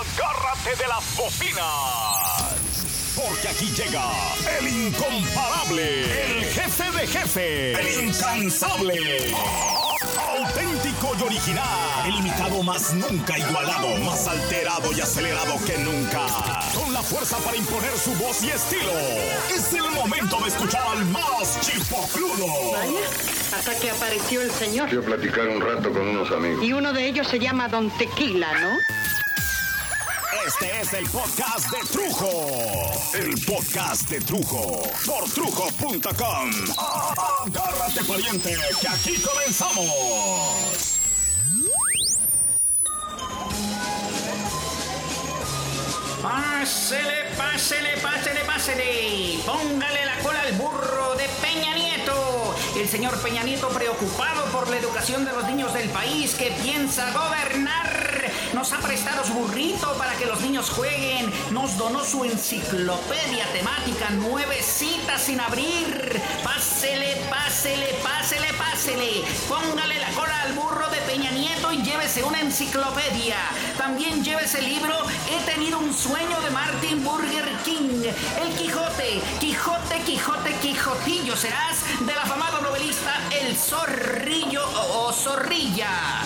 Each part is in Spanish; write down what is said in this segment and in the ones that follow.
Agárrate de las bocinas. Porque aquí llega el incomparable, el jefe de jefe, el incansable. Auténtico y original, el imitado más nunca igualado, más alterado y acelerado que nunca. Con la fuerza para imponer su voz y estilo. Es el momento de escuchar al más chipocludo. Vaya, hasta que apareció el señor. Quiero platicar un rato con unos amigos. Y uno de ellos se llama Don Tequila, ¿no? Este es el podcast de Trujo. El podcast de Trujo. Por trujo.com. Agárrate pariente, que aquí comenzamos. Pásele, pásele, pásele, pásele. Póngale la cola al burro de Peña Nieto. El señor Peña Nieto preocupado por la educación de los niños del país que piensa gobernar. Nos ha prestado su burrito para que los niños jueguen. Nos donó su enciclopedia temática nuevecita sin abrir. Pásele, pásele, pásele, pásele. Póngale la cola al burro de Peña Nieto y llévese una enciclopedia. También llévese el libro He tenido un sueño de Martin Burger King. El Quijote, Quijote, Quijote, Quijotillo serás del afamado novelista El Zorrillo o, o Zorrilla.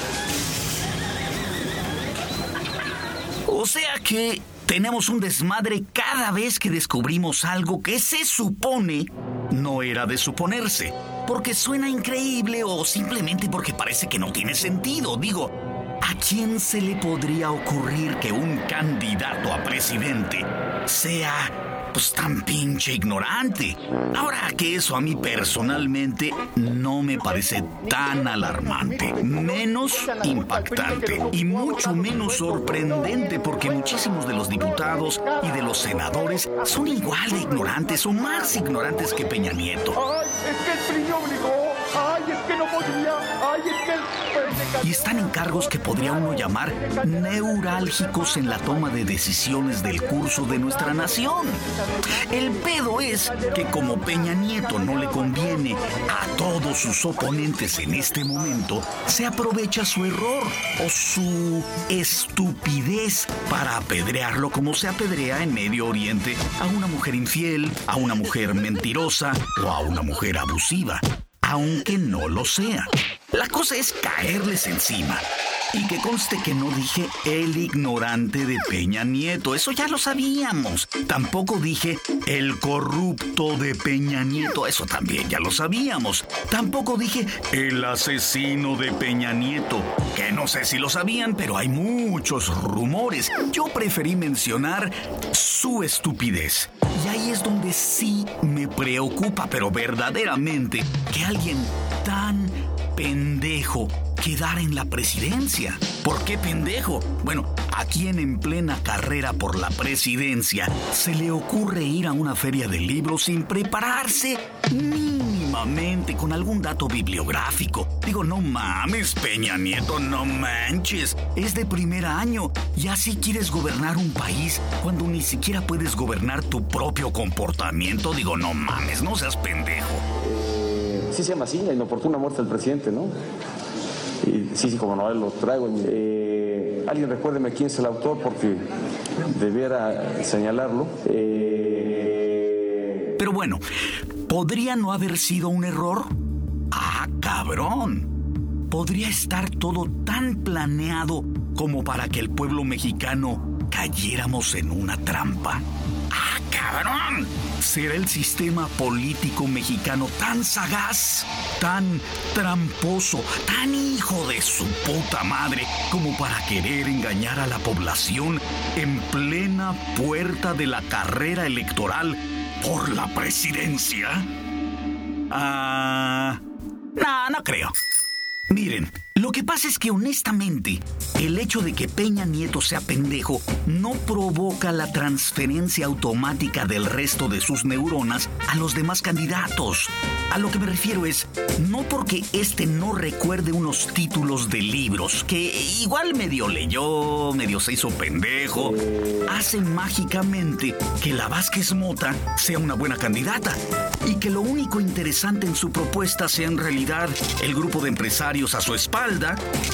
O sea que tenemos un desmadre cada vez que descubrimos algo que se supone no era de suponerse. Porque suena increíble o simplemente porque parece que no tiene sentido. Digo, ¿a quién se le podría ocurrir que un candidato a presidente sea pues tan pinche ignorante. Ahora que eso a mí personalmente no me parece tan alarmante, menos impactante y mucho menos sorprendente porque muchísimos de los diputados y de los senadores son igual de ignorantes o más ignorantes que Peña Nieto. ¡Ay, es que el! Y están en cargos que podría uno llamar neurálgicos en la toma de decisiones del curso de nuestra nación. El pedo es que como Peña Nieto no le conviene a todos sus oponentes en este momento, se aprovecha su error o su estupidez para apedrearlo como se apedrea en Medio Oriente a una mujer infiel, a una mujer mentirosa o a una mujer abusiva, aunque no lo sea. La cosa es caerles encima. Y que conste que no dije el ignorante de Peña Nieto, eso ya lo sabíamos. Tampoco dije el corrupto de Peña Nieto, eso también ya lo sabíamos. Tampoco dije el asesino de Peña Nieto, que no sé si lo sabían, pero hay muchos rumores. Yo preferí mencionar su estupidez. Y ahí es donde sí me preocupa, pero verdaderamente, que alguien tan pendejo quedar en la presidencia. ¿Por qué pendejo? Bueno, a quien en plena carrera por la presidencia se le ocurre ir a una feria de libros sin prepararse mínimamente con algún dato bibliográfico. Digo, no mames, Peña Nieto, no manches. Es de primer año y así quieres gobernar un país cuando ni siquiera puedes gobernar tu propio comportamiento. Digo, no mames, no seas pendejo. Sí se llama así, la inoportuna muerte del presidente, ¿no? Sí, sí, como no, lo traigo. Eh, alguien recuérdeme quién es el autor porque debiera señalarlo. Eh, Pero bueno, ¿podría no haber sido un error? Ah, cabrón. ¿Podría estar todo tan planeado como para que el pueblo mexicano cayéramos en una trampa? ¡Ah, cabrón! ¿Será el sistema político mexicano tan sagaz, tan tramposo, tan hijo de su puta madre como para querer engañar a la población en plena puerta de la carrera electoral por la presidencia? Ah... No, no creo. Miren, lo que pasa es que honestamente, el hecho de que Peña Nieto sea pendejo no provoca la transferencia automática del resto de sus neuronas a los demás candidatos. A lo que me refiero es, no porque este no recuerde unos títulos de libros, que igual medio leyó, medio se hizo pendejo, hace mágicamente que la Vázquez Mota sea una buena candidata y que lo único interesante en su propuesta sea en realidad el grupo de empresarios a su espalda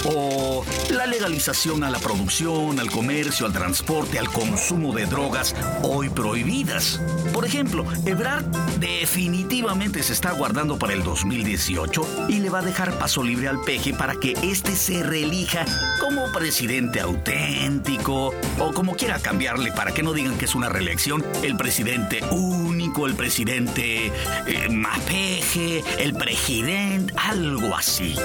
o la legalización a la producción, al comercio, al transporte, al consumo de drogas hoy prohibidas. Por ejemplo, Ebrard definitivamente se está guardando para el 2018 y le va a dejar paso libre al peje para que éste se reelija como presidente auténtico o como quiera cambiarle para que no digan que es una reelección, el presidente único, el presidente eh, mapeje, el presidente, algo así.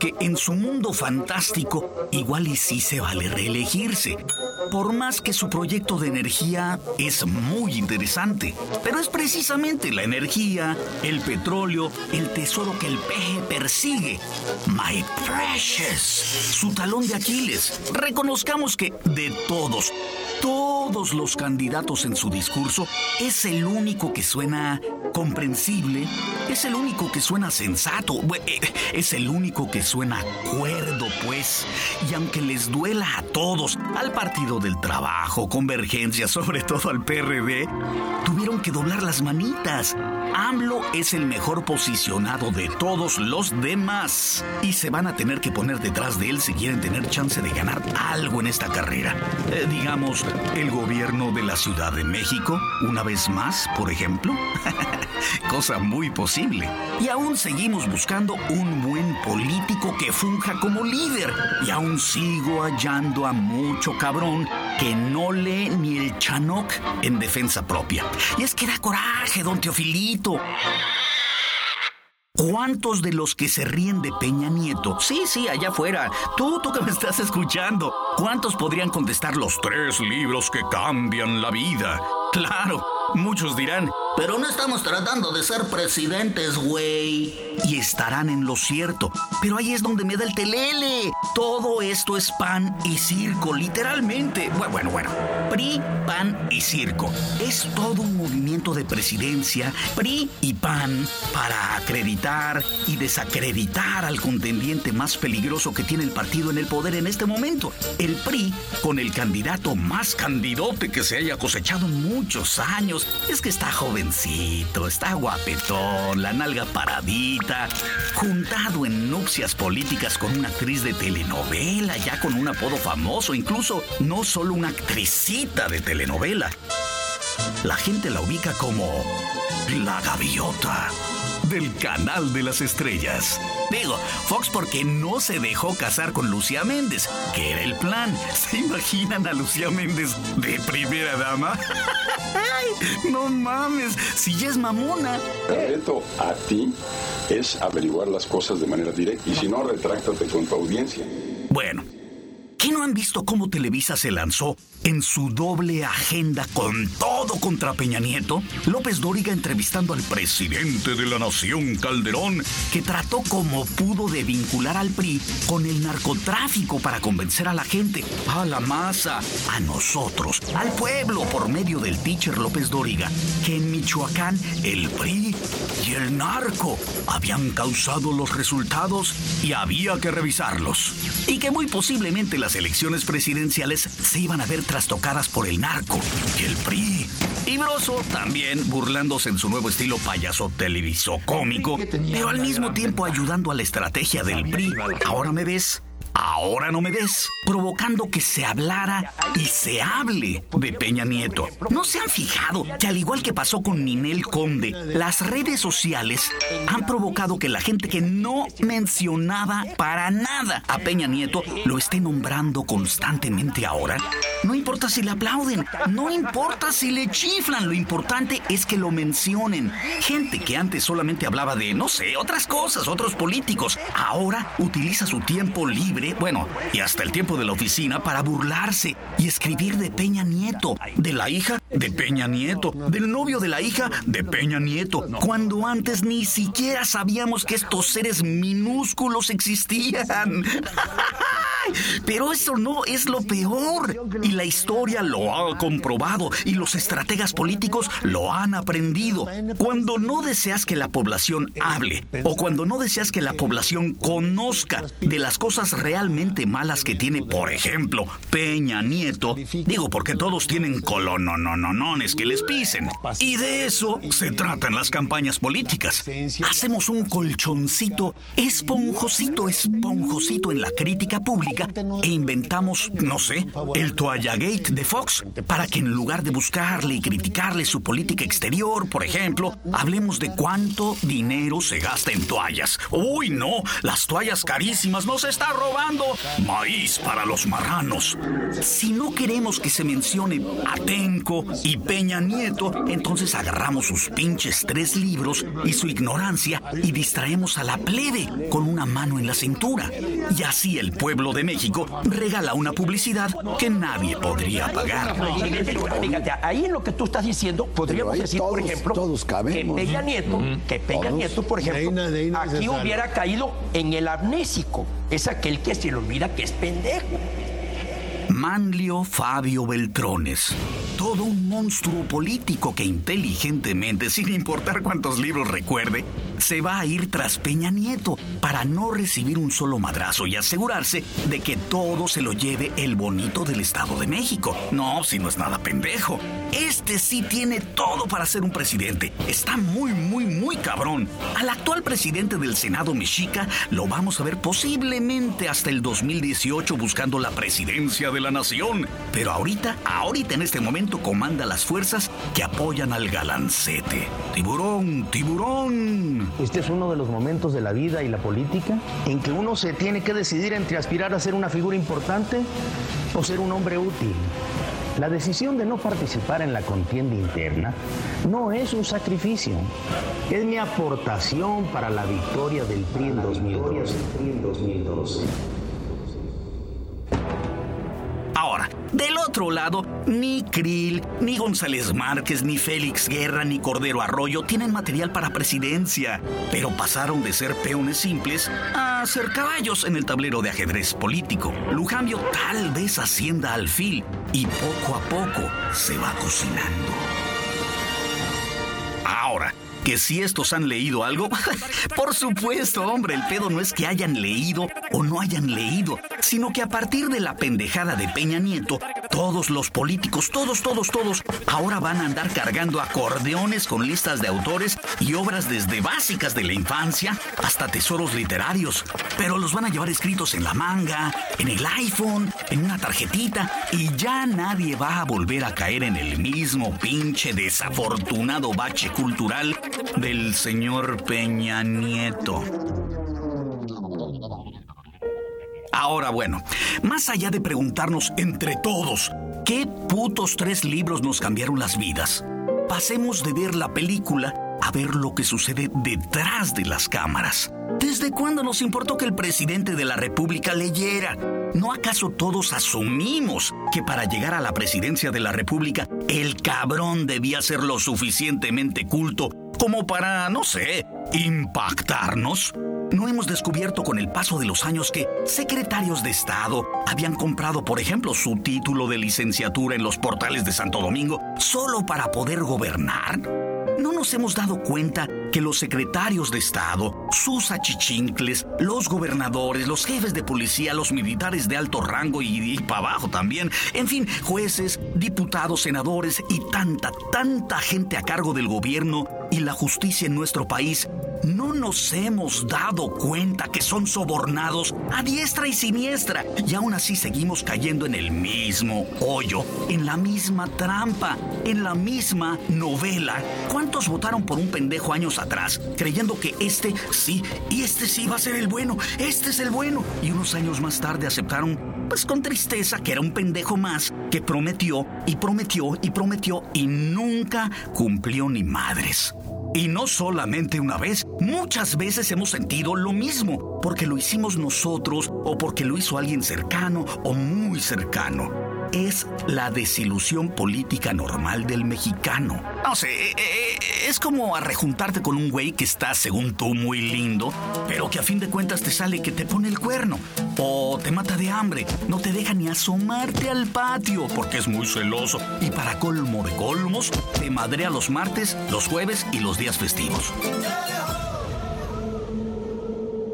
Porque en su mundo fantástico, igual y sí se vale reelegirse. Por más que su proyecto de energía es muy interesante. Pero es precisamente la energía, el petróleo, el tesoro que el peje persigue. My precious. Su talón de Aquiles. Reconozcamos que de todos, todos los candidatos en su discurso, es el único que suena comprensible, es el único que suena sensato, eh, es el único que suena cuerdo, pues. Y aunque les duela a todos, al Partido del Trabajo, Convergencia, sobre todo al PRD, tuvieron que doblar las manitas. AMLO es el mejor posicionado de todos los demás. Y se van a tener que poner detrás de él si quieren tener chance de ganar algo en esta carrera. Eh, digamos, el gobierno de la Ciudad de México, una vez más, por ejemplo. Cosa muy posible. Y aún seguimos buscando un buen político que funja como líder. Y aún sigo hallando a mucho cabrón que no lee ni el chanoc en defensa propia. Y es que da coraje, don Teofilito. ¿Cuántos de los que se ríen de Peña Nieto? Sí, sí, allá afuera. Tú, tú que me estás escuchando. ¿Cuántos podrían contestar los tres libros que cambian la vida? Claro, muchos dirán, pero no estamos tratando de ser presidentes, güey. Y estarán en lo cierto. Pero ahí es donde me da el telele. Todo esto es pan y circo, literalmente. Bueno, bueno, bueno. PRI, PAN y circo. Es todo un movimiento de presidencia, PRI y PAN, para acreditar y desacreditar al contendiente más peligroso que tiene el partido en el poder en este momento. El PRI, con el candidato más candidote que se haya cosechado en muchos años. Es que está está guapetón, la nalga paradita, juntado en nupcias políticas con una actriz de telenovela, ya con un apodo famoso, incluso no solo una actricita de telenovela. La gente la ubica como la gaviota del canal de las estrellas. Digo, Fox porque no se dejó casar con Lucía Méndez, que era el plan. ¿Se imaginan a Lucía Méndez de primera dama? ¡Ay! No mames, si ya es mamona. El reto a ti es averiguar las cosas de manera directa y si no, retráctate con tu audiencia. Bueno, ¿qué no han visto cómo Televisa se lanzó en su doble agenda con todo contra Peña Nieto, López Dóriga entrevistando al presidente de la nación, Calderón, que trató como pudo de vincular al PRI con el narcotráfico para convencer a la gente, a la masa, a nosotros, al pueblo, por medio del teacher López Dóriga, que en Michoacán el PRI y el narco habían causado los resultados y había que revisarlos. Y que muy posiblemente las elecciones presidenciales se iban a ver trastocadas por el narco y el PRI. Y Broso también burlándose en su nuevo estilo payaso televiso cómico, pero al mismo tiempo ayudando a la estrategia del PRI. Ahora me ves Ahora no me ves, provocando que se hablara y se hable de Peña Nieto. ¿No se han fijado que al igual que pasó con Ninel Conde, las redes sociales han provocado que la gente que no mencionaba para nada a Peña Nieto lo esté nombrando constantemente ahora? No importa si le aplauden, no importa si le chiflan, lo importante es que lo mencionen. Gente que antes solamente hablaba de, no sé, otras cosas, otros políticos, ahora utiliza su tiempo libre bueno, y hasta el tiempo de la oficina para burlarse y escribir de Peña Nieto, de la hija de Peña Nieto, del novio de la hija de Peña Nieto, cuando antes ni siquiera sabíamos que estos seres minúsculos existían. Pero eso no es lo peor. Y la historia lo ha comprobado y los estrategas políticos lo han aprendido. Cuando no deseas que la población hable o cuando no deseas que la población conozca de las cosas realmente malas que tiene, por ejemplo, Peña Nieto, digo porque todos tienen colonononones que les pisen. Y de eso se tratan las campañas políticas. Hacemos un colchoncito esponjosito, esponjosito en la crítica pública e inventamos, no sé, el Toallagate de Fox para que en lugar de buscarle y criticarle su política exterior, por ejemplo, hablemos de cuánto dinero se gasta en toallas. Uy, no, las toallas carísimas nos está robando. Maíz para los marranos. Si no queremos que se mencione Atenco y Peña Nieto, entonces agarramos sus pinches tres libros y su ignorancia y distraemos a la plebe con una mano en la cintura. Y así el pueblo de México regala una publicidad que nadie podría pagar. Fíjate, ahí en lo que tú estás diciendo, podríamos decir, por ejemplo, que Peña Nieto, que Peña Nieto, por ejemplo, aquí hubiera caído en el amnésico. Es aquel que se le olvida que es pendejo. Manlio Fabio Beltrones. Todo un monstruo político que inteligentemente, sin importar cuántos libros recuerde, se va a ir tras Peña Nieto para no recibir un solo madrazo y asegurarse de que todo se lo lleve el bonito del Estado de México. No, si no es nada pendejo. Este sí tiene todo para ser un presidente. Está muy, muy, muy cabrón. Al actual presidente del Senado mexica lo vamos a ver posiblemente hasta el 2018 buscando la presidencia de la nación. Pero ahorita, ahorita en este momento comanda las fuerzas que apoyan al galancete. Tiburón, tiburón. Este es uno de los momentos de la vida y la política en que uno se tiene que decidir entre aspirar a ser una figura importante o ser un hombre útil. La decisión de no participar en la contienda interna no es un sacrificio, es mi aportación para la victoria del PRI en 2012. Otro lado, ni Krill, ni González Márquez, ni Félix Guerra, ni Cordero Arroyo tienen material para presidencia, pero pasaron de ser peones simples a ser caballos en el tablero de ajedrez político. Lujambio tal vez ascienda al fil y poco a poco se va cocinando. Que si estos han leído algo, por supuesto, hombre, el pedo no es que hayan leído o no hayan leído, sino que a partir de la pendejada de Peña Nieto, todos los políticos, todos, todos, todos, ahora van a andar cargando acordeones con listas de autores y obras desde básicas de la infancia hasta tesoros literarios, pero los van a llevar escritos en la manga, en el iPhone, en una tarjetita, y ya nadie va a volver a caer en el mismo pinche desafortunado bache cultural del señor Peña Nieto. Ahora bueno, más allá de preguntarnos entre todos, ¿qué putos tres libros nos cambiaron las vidas? Pasemos de ver la película a ver lo que sucede detrás de las cámaras. ¿Desde cuándo nos importó que el presidente de la República leyera? ¿No acaso todos asumimos que para llegar a la presidencia de la República el cabrón debía ser lo suficientemente culto como para, no sé, impactarnos? ¿No hemos descubierto con el paso de los años que secretarios de Estado habían comprado, por ejemplo, su título de licenciatura en los portales de Santo Domingo solo para poder gobernar? ¿No nos hemos dado cuenta que los secretarios de Estado, sus achichincles, los gobernadores, los jefes de policía, los militares de alto rango y, y para abajo también, en fin, jueces, diputados, senadores y tanta, tanta gente a cargo del gobierno y la justicia en nuestro país, no nos hemos dado cuenta que son sobornados a diestra y siniestra y aún así seguimos cayendo en el mismo hoyo, en la misma trampa, en la misma novela. ¿Cuántos votaron por un pendejo años atrás creyendo que este sí y este sí va a ser el bueno, este es el bueno? Y unos años más tarde aceptaron, pues con tristeza, que era un pendejo más que prometió y prometió y prometió y nunca cumplió ni madres. Y no solamente una vez, muchas veces hemos sentido lo mismo, porque lo hicimos nosotros o porque lo hizo alguien cercano o muy cercano. Es la desilusión política normal del mexicano. No sé, es como arrejuntarte con un güey que está, según tú, muy lindo, pero que a fin de cuentas te sale que te pone el cuerno. O te mata de hambre, no te deja ni asomarte al patio porque es muy celoso. Y para colmo de colmos, te madrea los martes, los jueves y los días festivos.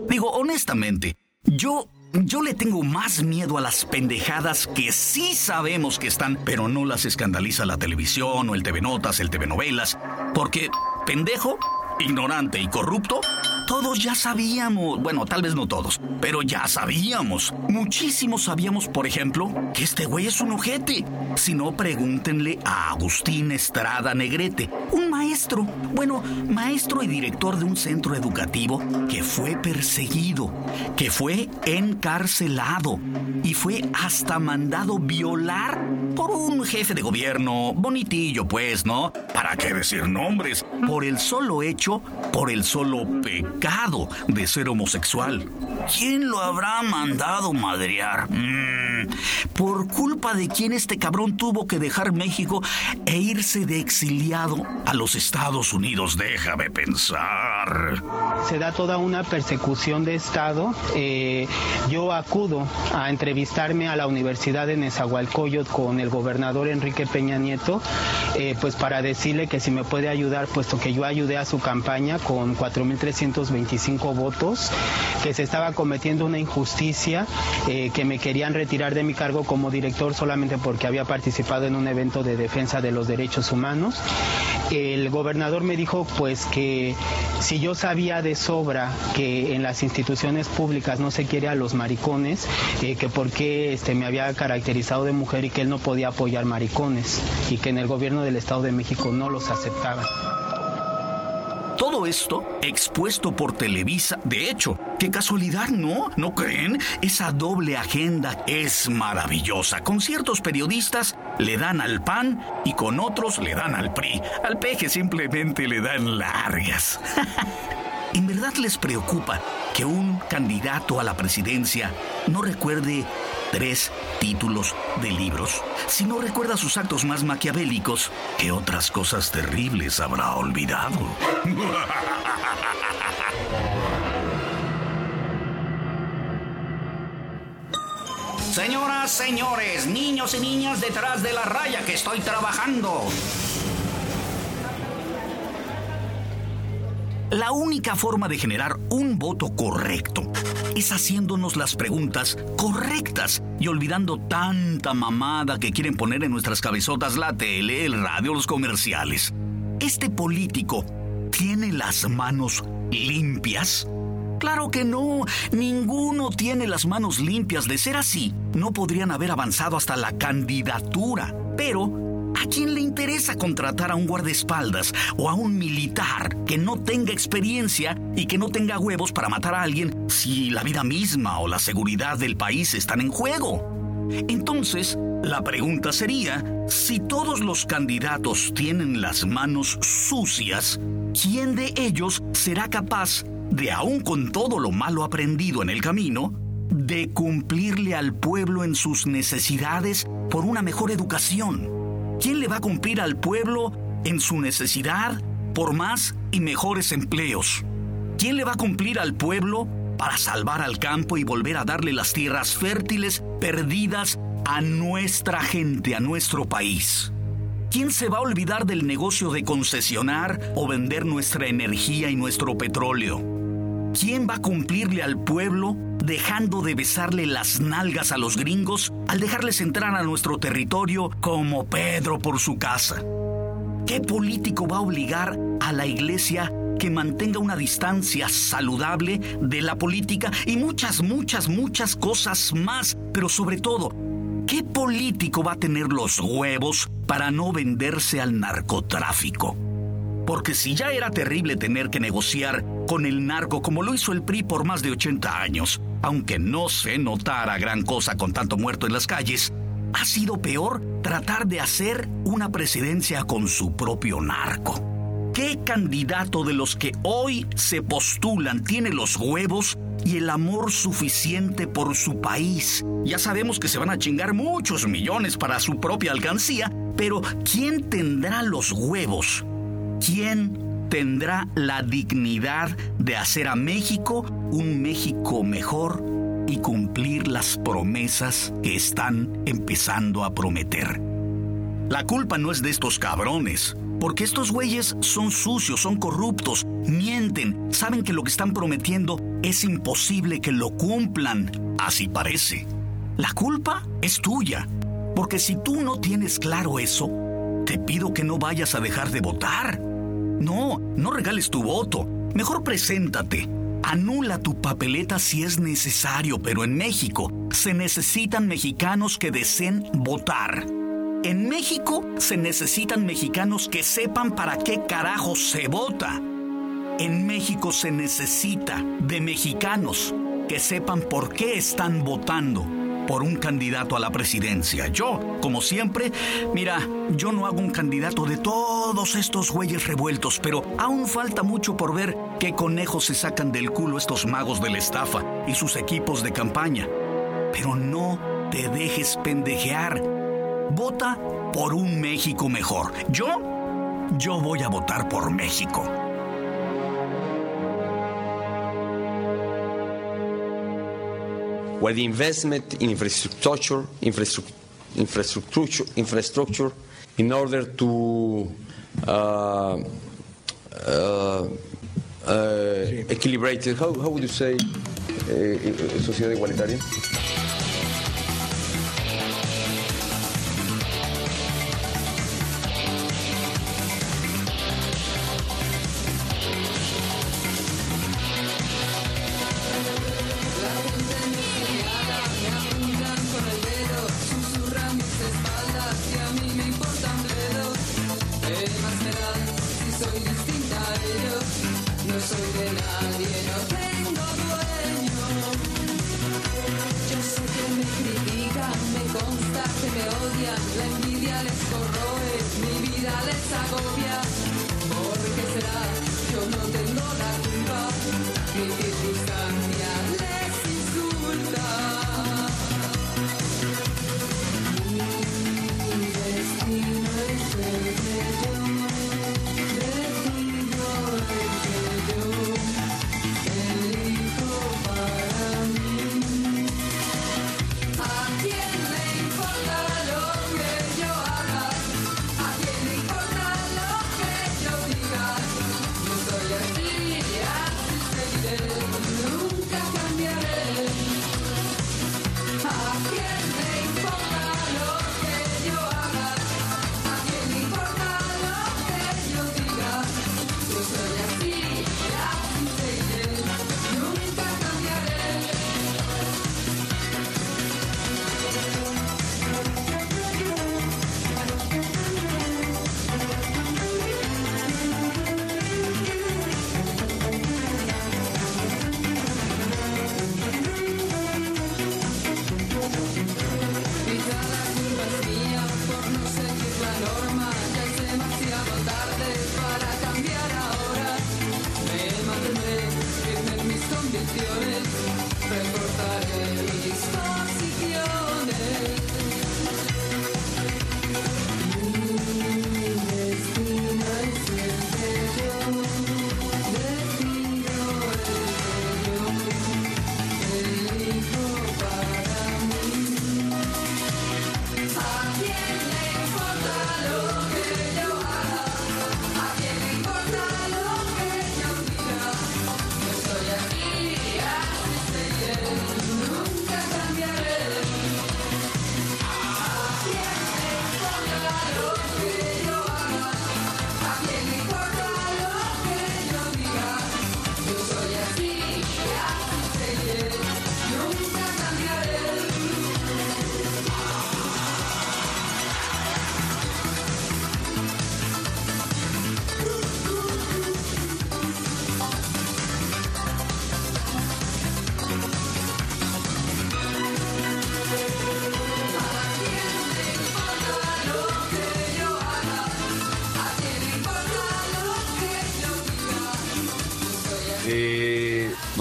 Digo, honestamente, yo yo le tengo más miedo a las pendejadas que sí sabemos que están, pero no las escandaliza la televisión o el TV Notas, el TV Novelas, porque pendejo, ignorante y corrupto todos ya sabíamos, bueno, tal vez no todos, pero ya sabíamos. Muchísimos sabíamos, por ejemplo, que este güey es un ojete. Si no, pregúntenle a Agustín Estrada Negrete, un maestro, bueno, maestro y director de un centro educativo que fue perseguido, que fue encarcelado y fue hasta mandado violar por un jefe de gobierno, bonitillo pues, ¿no? ¿Para qué decir nombres? Por el solo hecho, por el solo pecado de ser homosexual. ¿Quién lo habrá mandado madrear? Mm, por culpa de quién este cabrón tuvo que dejar México e irse de exiliado a los Estados Unidos. Déjame pensar. Se da toda una persecución de Estado. Eh, yo acudo a entrevistarme a la Universidad de Nezahualcóyotl con el gobernador Enrique Peña Nieto, eh, pues para decirle que si me puede ayudar, puesto que yo ayudé a su campaña con 4.325 votos, que se estaba cometiendo una injusticia, eh, que me querían retirar de mi cargo como director solamente porque había participado en un evento de defensa de los derechos humanos. El gobernador me dijo pues que si yo sabía de sobra que en las instituciones públicas no se quiere a los maricones, eh, que por qué este, me había caracterizado de mujer y que él no podía apoyar maricones y que en el gobierno del Estado de México no los aceptaban. Todo esto expuesto por Televisa. De hecho, qué casualidad, ¿no? ¿No creen? Esa doble agenda es maravillosa. Con ciertos periodistas le dan al PAN y con otros le dan al PRI. Al peje simplemente le dan largas. ¿En verdad les preocupa que un candidato a la presidencia no recuerde tres títulos de libros. Si no recuerda sus actos más maquiavélicos, ¿qué otras cosas terribles habrá olvidado? Señoras, señores, niños y niñas detrás de la raya que estoy trabajando. La única forma de generar un voto correcto es haciéndonos las preguntas correctas y olvidando tanta mamada que quieren poner en nuestras cabezotas la tele, el radio, los comerciales. ¿Este político tiene las manos limpias? Claro que no, ninguno tiene las manos limpias. De ser así, no podrían haber avanzado hasta la candidatura. Pero ¿A quién le interesa contratar a un guardaespaldas o a un militar que no tenga experiencia y que no tenga huevos para matar a alguien si la vida misma o la seguridad del país están en juego? Entonces, la pregunta sería, si todos los candidatos tienen las manos sucias, ¿quién de ellos será capaz de, aun con todo lo malo aprendido en el camino, de cumplirle al pueblo en sus necesidades por una mejor educación? ¿Quién le va a cumplir al pueblo en su necesidad por más y mejores empleos? ¿Quién le va a cumplir al pueblo para salvar al campo y volver a darle las tierras fértiles perdidas a nuestra gente, a nuestro país? ¿Quién se va a olvidar del negocio de concesionar o vender nuestra energía y nuestro petróleo? ¿Quién va a cumplirle al pueblo dejando de besarle las nalgas a los gringos al dejarles entrar a nuestro territorio como Pedro por su casa. ¿Qué político va a obligar a la iglesia que mantenga una distancia saludable de la política y muchas, muchas, muchas cosas más? Pero sobre todo, ¿qué político va a tener los huevos para no venderse al narcotráfico? Porque si ya era terrible tener que negociar con el narco como lo hizo el PRI por más de 80 años, aunque no se notara gran cosa con tanto muerto en las calles, ha sido peor tratar de hacer una presidencia con su propio narco. ¿Qué candidato de los que hoy se postulan tiene los huevos y el amor suficiente por su país? Ya sabemos que se van a chingar muchos millones para su propia alcancía, pero ¿quién tendrá los huevos ¿quién tendrá la dignidad de hacer a México un México mejor y cumplir las promesas que están empezando a prometer? La culpa no es de estos cabrones, porque estos güeyes son sucios, son corruptos, mienten, saben que lo que están prometiendo es imposible que lo cumplan, así parece. La culpa es tuya, porque si tú no tienes claro eso, te pido que no vayas a dejar de votar. No, no regales tu voto. Mejor preséntate. Anula tu papeleta si es necesario, pero en México se necesitan mexicanos que deseen votar. En México se necesitan mexicanos que sepan para qué carajo se vota. En México se necesita de mexicanos que sepan por qué están votando por un candidato a la presidencia. Yo, como siempre, mira, yo no hago un candidato de todos estos güeyes revueltos, pero aún falta mucho por ver qué conejos se sacan del culo estos magos de la estafa y sus equipos de campaña. Pero no te dejes pendejear. Vota por un México mejor. Yo, yo voy a votar por México. Where the investment in infrastructure, infrastructure, infrastructure, in order to uh, uh, uh, equilibrate, how, how would you say, uh, sociedad igualitaria? Thank you.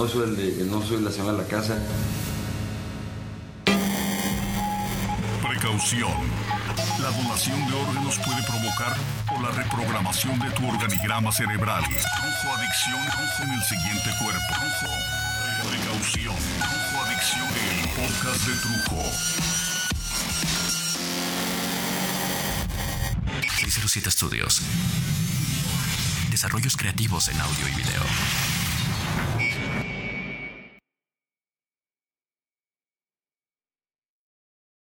No soy, el de, no soy la señora de la casa. Precaución. La donación de órganos puede provocar o la reprogramación de tu organigrama cerebral. Trujo Adicción, Trujo en el siguiente cuerpo. Trujo. Precaución. Trujo Adicción, el podcast de Trujo. 607 Studios. Desarrollos creativos en audio y video.